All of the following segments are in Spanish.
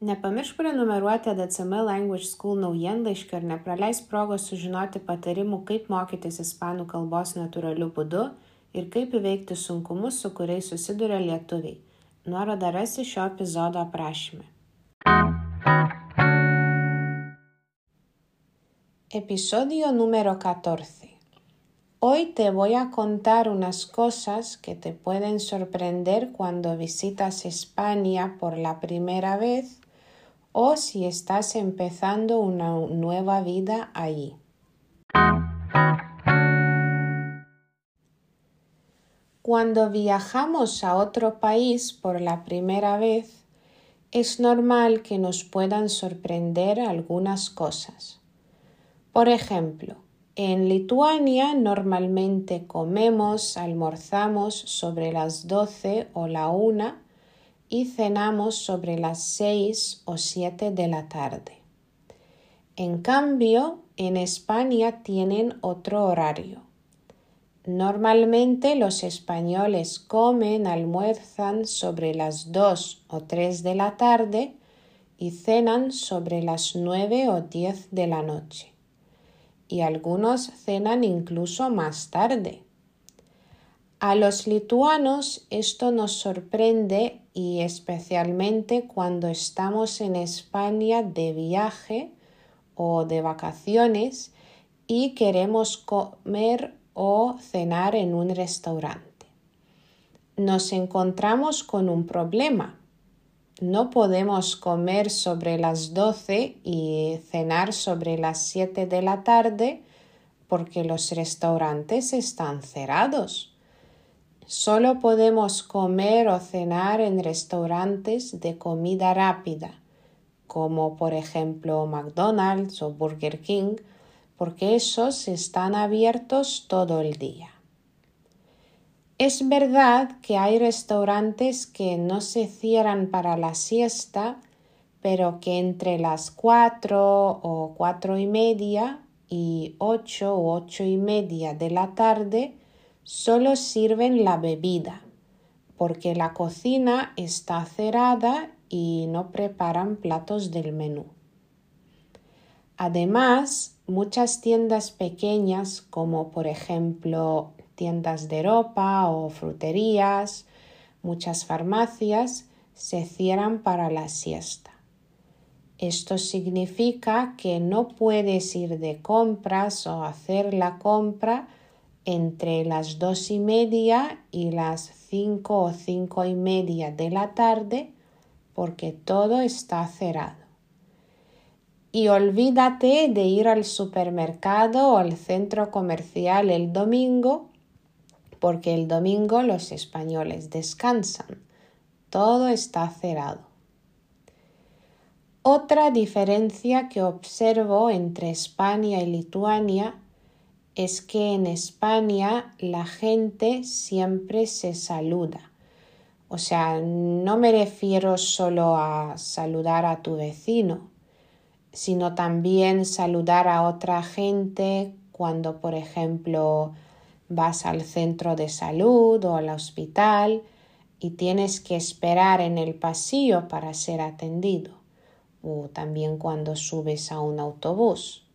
Nepamiršk prenumeruoti ADCM Language School naujienlaiškio ir nepraleisk progos sužinoti patarimų, kaip mokytis ispanų kalbos natūraliu būdu ir kaip įveikti sunkumus, su kuriais susiduria lietuviai. Nuorodą rasi šio epizodo aprašyme. Episodio número 14. Hoy te voy a contar unas cosas que te pueden sorprender cuando visitas España por la primera vez o si estás empezando una nueva vida allí. Cuando viajamos a otro país por la primera vez, es normal que nos puedan sorprender algunas cosas. Por ejemplo, en Lituania normalmente comemos, almorzamos sobre las 12 o la 1 y cenamos sobre las seis o siete de la tarde. En cambio, en España tienen otro horario. Normalmente los españoles comen, almuerzan sobre las dos o tres de la tarde y cenan sobre las nueve o diez de la noche. Y algunos cenan incluso más tarde. A los lituanos esto nos sorprende y especialmente cuando estamos en España de viaje o de vacaciones y queremos comer o cenar en un restaurante. Nos encontramos con un problema. No podemos comer sobre las 12 y cenar sobre las 7 de la tarde porque los restaurantes están cerrados. Solo podemos comer o cenar en restaurantes de comida rápida, como por ejemplo McDonald's o Burger King, porque esos están abiertos todo el día. Es verdad que hay restaurantes que no se cierran para la siesta, pero que entre las cuatro o cuatro y media y ocho o ocho y media de la tarde solo sirven la bebida, porque la cocina está cerrada y no preparan platos del menú. Además, muchas tiendas pequeñas, como por ejemplo tiendas de ropa o fruterías, muchas farmacias, se cierran para la siesta. Esto significa que no puedes ir de compras o hacer la compra entre las dos y media y las cinco o cinco y media de la tarde porque todo está cerrado. Y olvídate de ir al supermercado o al centro comercial el domingo porque el domingo los españoles descansan. Todo está cerrado. Otra diferencia que observo entre España y Lituania es que en España la gente siempre se saluda. O sea, no me refiero solo a saludar a tu vecino, sino también saludar a otra gente cuando, por ejemplo, vas al centro de salud o al hospital y tienes que esperar en el pasillo para ser atendido, o también cuando subes a un autobús.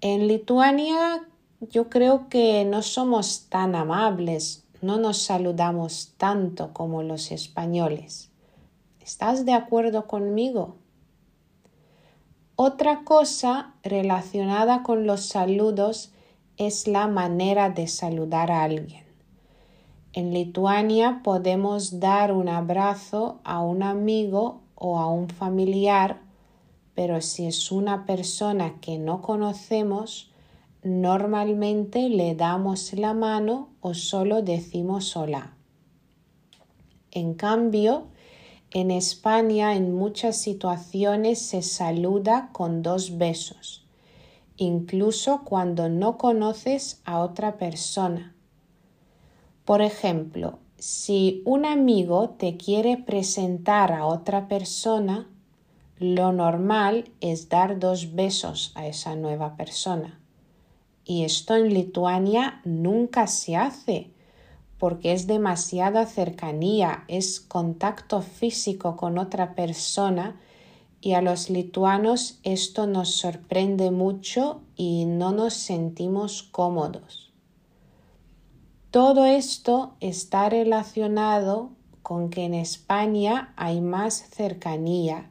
En Lituania yo creo que no somos tan amables, no nos saludamos tanto como los españoles. ¿Estás de acuerdo conmigo? Otra cosa relacionada con los saludos es la manera de saludar a alguien. En Lituania podemos dar un abrazo a un amigo o a un familiar pero si es una persona que no conocemos, normalmente le damos la mano o solo decimos hola. En cambio, En España en muchas situaciones se saluda con dos besos, incluso cuando no conoces a otra persona. Por ejemplo, si un amigo te quiere presentar a otra persona, lo normal es dar dos besos a esa nueva persona. Y esto en Lituania nunca se hace porque es demasiada cercanía, es contacto físico con otra persona y a los lituanos esto nos sorprende mucho y no nos sentimos cómodos. Todo esto está relacionado con que en España hay más cercanía,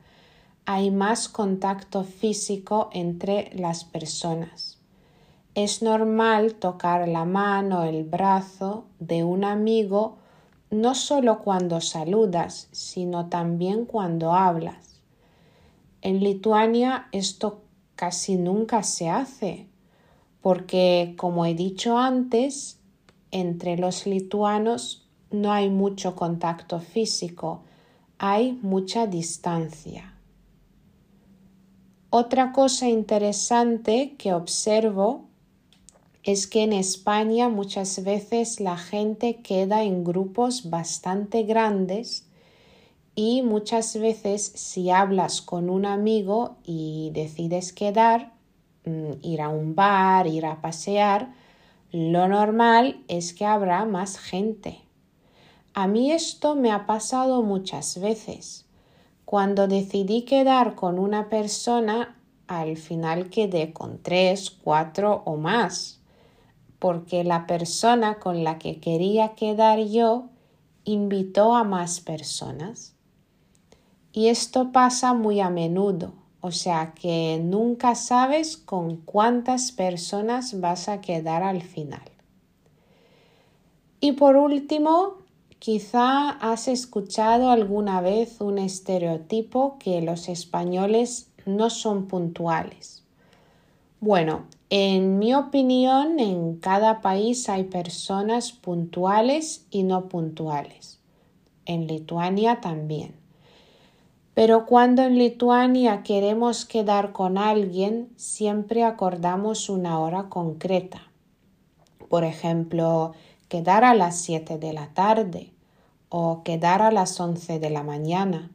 hay más contacto físico entre las personas. Es normal tocar la mano, el brazo de un amigo no solo cuando saludas, sino también cuando hablas. En Lituania esto casi nunca se hace, porque, como he dicho antes, entre los lituanos no hay mucho contacto físico, hay mucha distancia. Otra cosa interesante que observo es que en España muchas veces la gente queda en grupos bastante grandes y muchas veces si hablas con un amigo y decides quedar, mm, ir a un bar, ir a pasear, lo normal es que habrá más gente. A mí esto me ha pasado muchas veces. Cuando decidí quedar con una persona, al final quedé con tres, cuatro o más porque la persona con la que quería quedar yo invitó a más personas. Y esto pasa muy a menudo, o sea que nunca sabes con cuántas personas vas a quedar al final. Y por último, quizá has escuchado alguna vez un estereotipo que los españoles no son puntuales. Bueno, en mi opinión, en cada país hay personas puntuales y no puntuales. En Lituania también. Pero cuando en Lituania queremos quedar con alguien, siempre acordamos una hora concreta. Por ejemplo, quedar a las 7 de la tarde o quedar a las 11 de la mañana.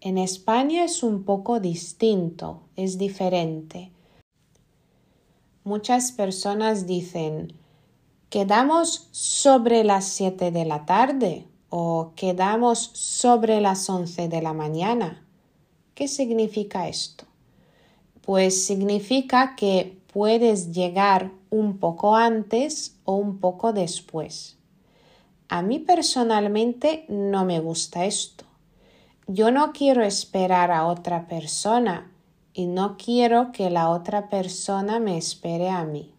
En España es un poco distinto, es diferente muchas personas dicen quedamos sobre las 7 de la tarde o quedamos sobre las 11 de la mañana. ¿Qué significa esto? Pues significa que puedes llegar un poco antes o un poco después. A mí personalmente no me gusta esto. Yo no quiero esperar a otra persona y no quiero que la otra persona me espere a mí.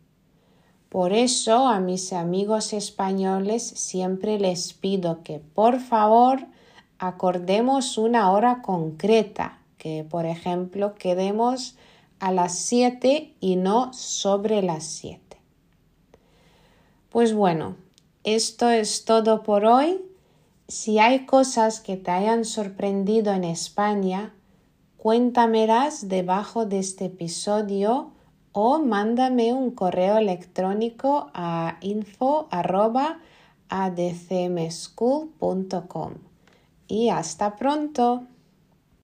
Por eso a mis amigos españoles siempre les pido que por favor acordemos una hora concreta, que por ejemplo quedemos a las 7 y no sobre las 7. Pues bueno, esto es todo por hoy. Si hay cosas que te hayan sorprendido en España, Cuéntamelas debajo de este episodio o mándame un correo electrónico a info.adcmschool.com. Y hasta pronto.